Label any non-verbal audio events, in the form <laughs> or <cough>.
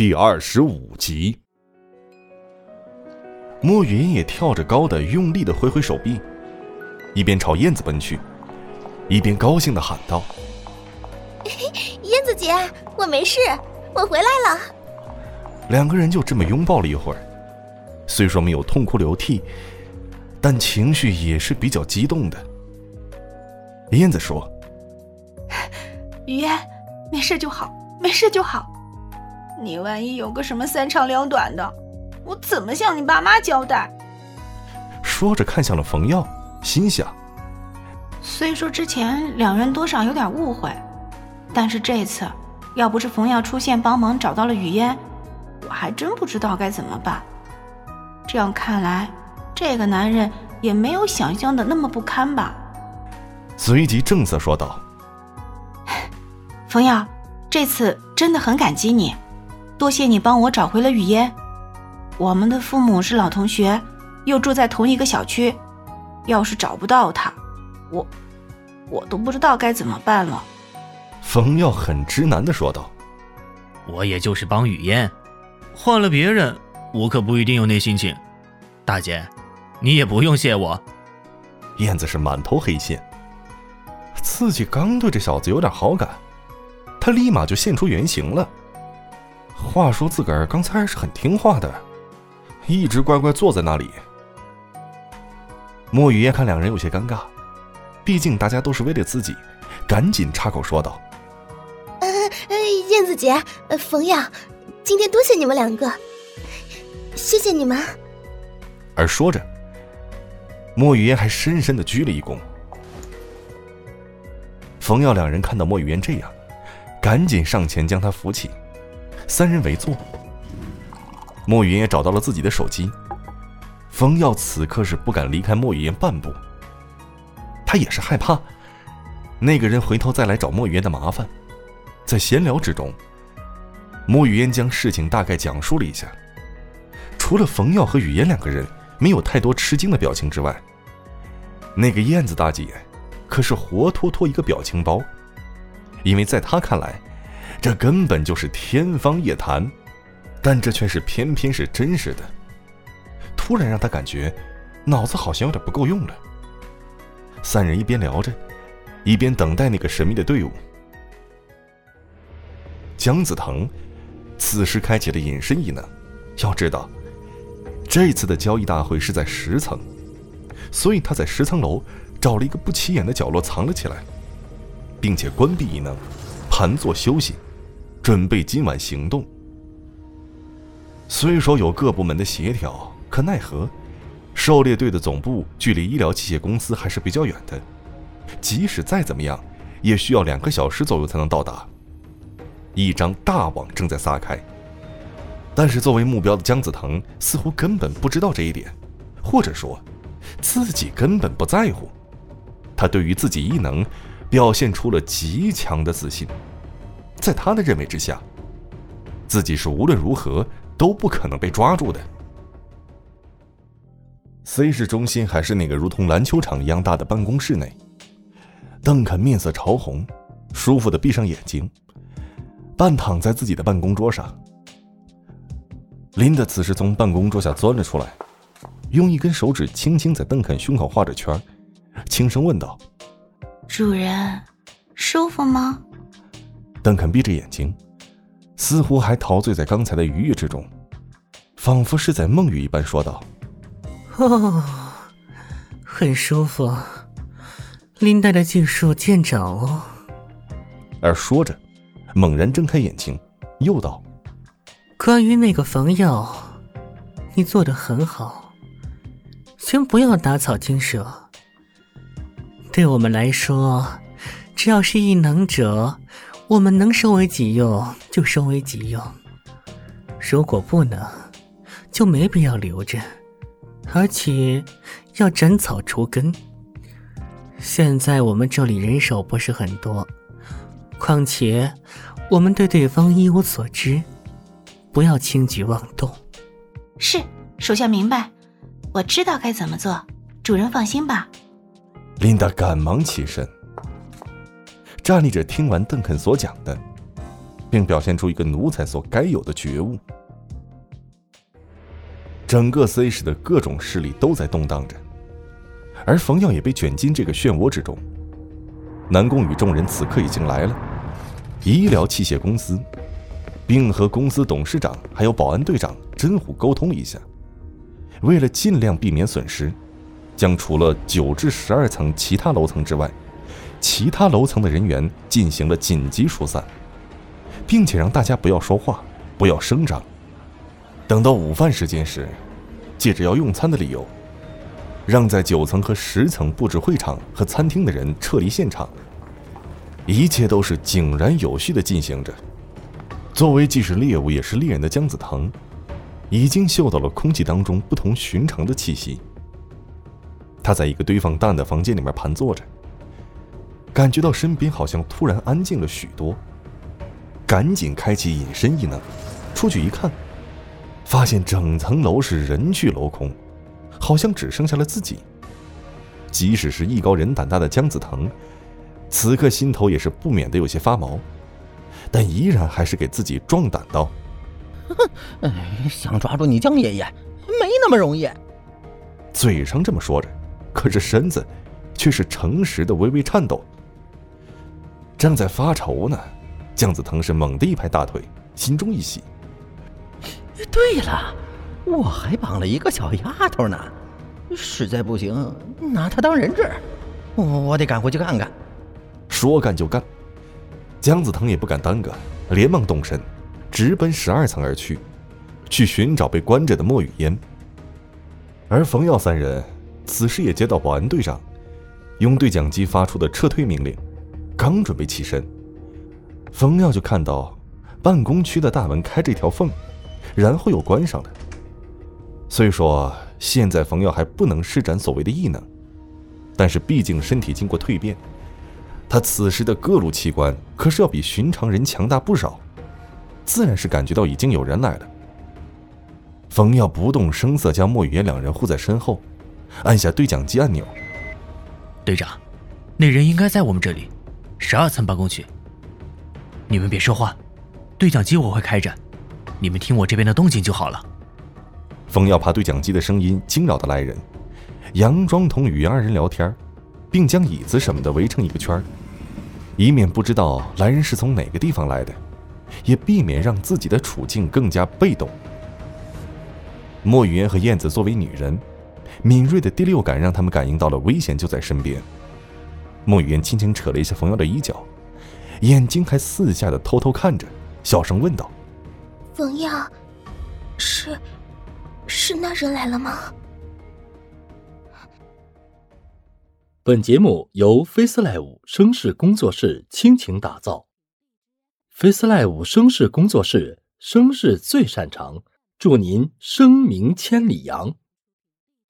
第二十五集。莫云也跳着高的，用力的挥挥手臂，一边朝燕子奔去，一边高兴的喊道：“ <laughs> 燕子姐，我没事，我回来了。”两个人就这么拥抱了一会儿，虽说没有痛哭流涕，但情绪也是比较激动的。燕子说：“ <laughs> 雨嫣，没事就好，没事就好。你万一有个什么三长两短的，我怎么向你爸妈交代？”说着看向了冯耀，心想：虽说之前两人多少有点误会，但是这次要不是冯耀出现帮忙找到了雨烟。我还真不知道该怎么办。这样看来，这个男人也没有想象的那么不堪吧？随即正色说道：“ <laughs> 冯耀，这次真的很感激你，多谢你帮我找回了雨嫣。我们的父母是老同学，又住在同一个小区，要是找不到他，我我都不知道该怎么办了。”冯耀很直男的说道：“我也就是帮雨嫣。”换了别人，我可不一定有那心情。大姐，你也不用谢我。燕子是满头黑线，自己刚对这小子有点好感，他立马就现出原形了。话说自个儿刚才还是很听话的，一直乖乖坐在那里。莫雨嫣看两人有些尴尬，毕竟大家都是为了自己，赶紧插口说道：“呃，燕子姐，冯耀。”今天多谢你们两个，谢谢你们。而说着，莫雨烟还深深的鞠了一躬。冯耀两人看到莫雨烟这样，赶紧上前将她扶起，三人围坐。莫雨嫣也找到了自己的手机。冯耀此刻是不敢离开莫雨嫣半步，他也是害怕那个人回头再来找莫雨嫣的麻烦。在闲聊之中。莫雨嫣将事情大概讲述了一下，除了冯耀和雨嫣两个人没有太多吃惊的表情之外，那个燕子大姐可是活脱脱一个表情包，因为在她看来，这根本就是天方夜谭，但这却是偏偏是真实的，突然让他感觉脑子好像有点不够用了。三人一边聊着，一边等待那个神秘的队伍，姜子腾。此时开启了隐身异能。要知道，这次的交易大会是在十层，所以他在十层楼找了一个不起眼的角落藏了起来，并且关闭异能，盘坐休息，准备今晚行动。虽说有各部门的协调，可奈何狩猎队的总部距离医疗器械公司还是比较远的，即使再怎么样，也需要两个小时左右才能到达。一张大网正在撒开，但是作为目标的姜子腾似乎根本不知道这一点，或者说，自己根本不在乎。他对于自己异能表现出了极强的自信，在他的认为之下，自己是无论如何都不可能被抓住的。C 市中心还是那个如同篮球场一样大的办公室内，邓肯面色潮红，舒服的闭上眼睛。半躺在自己的办公桌上，琳达此时从办公桌下钻了出来，用一根手指轻轻在邓肯胸口画着圈，轻声问道：“主人，舒服吗？”邓肯闭着眼睛，似乎还陶醉在刚才的愉悦之中，仿佛是在梦语一般说道：“哦，很舒服，林黛的技术见长哦。”而说着。猛然睁开眼睛，又道：“关于那个冯耀，你做的很好，先不要打草惊蛇。对我们来说，只要是异能者，我们能收为己用就收为己用；如果不能，就没必要留着，而且要斩草除根。现在我们这里人手不是很多。”况且，我们对对方一无所知，不要轻举妄动。是，属下明白，我知道该怎么做。主人放心吧。琳达赶忙起身，站立着听完邓肯所讲的，并表现出一个奴才所该有的觉悟。整个 C 市的各种势力都在动荡着，而冯耀也被卷进这个漩涡之中。南宫与众人此刻已经来了，医疗器械公司，并和公司董事长还有保安队长真虎沟通一下，为了尽量避免损失，将除了九至十二层其他楼层之外，其他楼层的人员进行了紧急疏散，并且让大家不要说话，不要声张。等到午饭时间时，借着要用餐的理由。让在九层和十层布置会场和餐厅的人撤离现场，一切都是井然有序的进行着。作为既是猎物也是猎人的姜子腾，已经嗅到了空气当中不同寻常的气息。他在一个堆放蛋的房间里面盘坐着，感觉到身边好像突然安静了许多，赶紧开启隐身异能，出去一看，发现整层楼是人去楼空。好像只剩下了自己。即使是艺高人胆大的姜子腾，此刻心头也是不免的有些发毛，但依然还是给自己壮胆道：“哼，想抓住你姜爷爷，没那么容易。”嘴上这么说着，可是身子却是诚实的微微颤抖。正在发愁呢，姜子腾是猛地一拍大腿，心中一喜：“对了。”我还绑了一个小丫头呢，实在不行拿她当人质，我我得赶回去看看。说干就干，姜子腾也不敢耽搁，连忙动身，直奔十二层而去，去寻找被关着的莫雨嫣。而冯耀三人此时也接到保安队长用对讲机发出的撤退命令，刚准备起身，冯耀就看到办公区的大门开着一条缝，然后又关上了。虽说现在冯耀还不能施展所谓的异能，但是毕竟身体经过蜕变，他此时的各路器官可是要比寻常人强大不少，自然是感觉到已经有人来了。冯耀不动声色将莫雨嫣两人护在身后，按下对讲机按钮。队长，那人应该在我们这里，十二层办公区。你们别说话，对讲机我会开着，你们听我这边的动静就好了。冯耀怕对讲机的声音惊扰到来人，佯装同雨二人聊天，并将椅子什么的围成一个圈以免不知道来人是从哪个地方来的，也避免让自己的处境更加被动。莫雨嫣和燕子作为女人，敏锐的第六感让他们感应到了危险就在身边。莫雨嫣轻轻扯了一下冯耀的衣角，眼睛还四下的偷偷看着，小声问道：“冯耀，是？”是那人来了吗？本节目由 FaceLive 声势工作室倾情打造，FaceLive 声势工作室声势最擅长，祝您声名千里扬。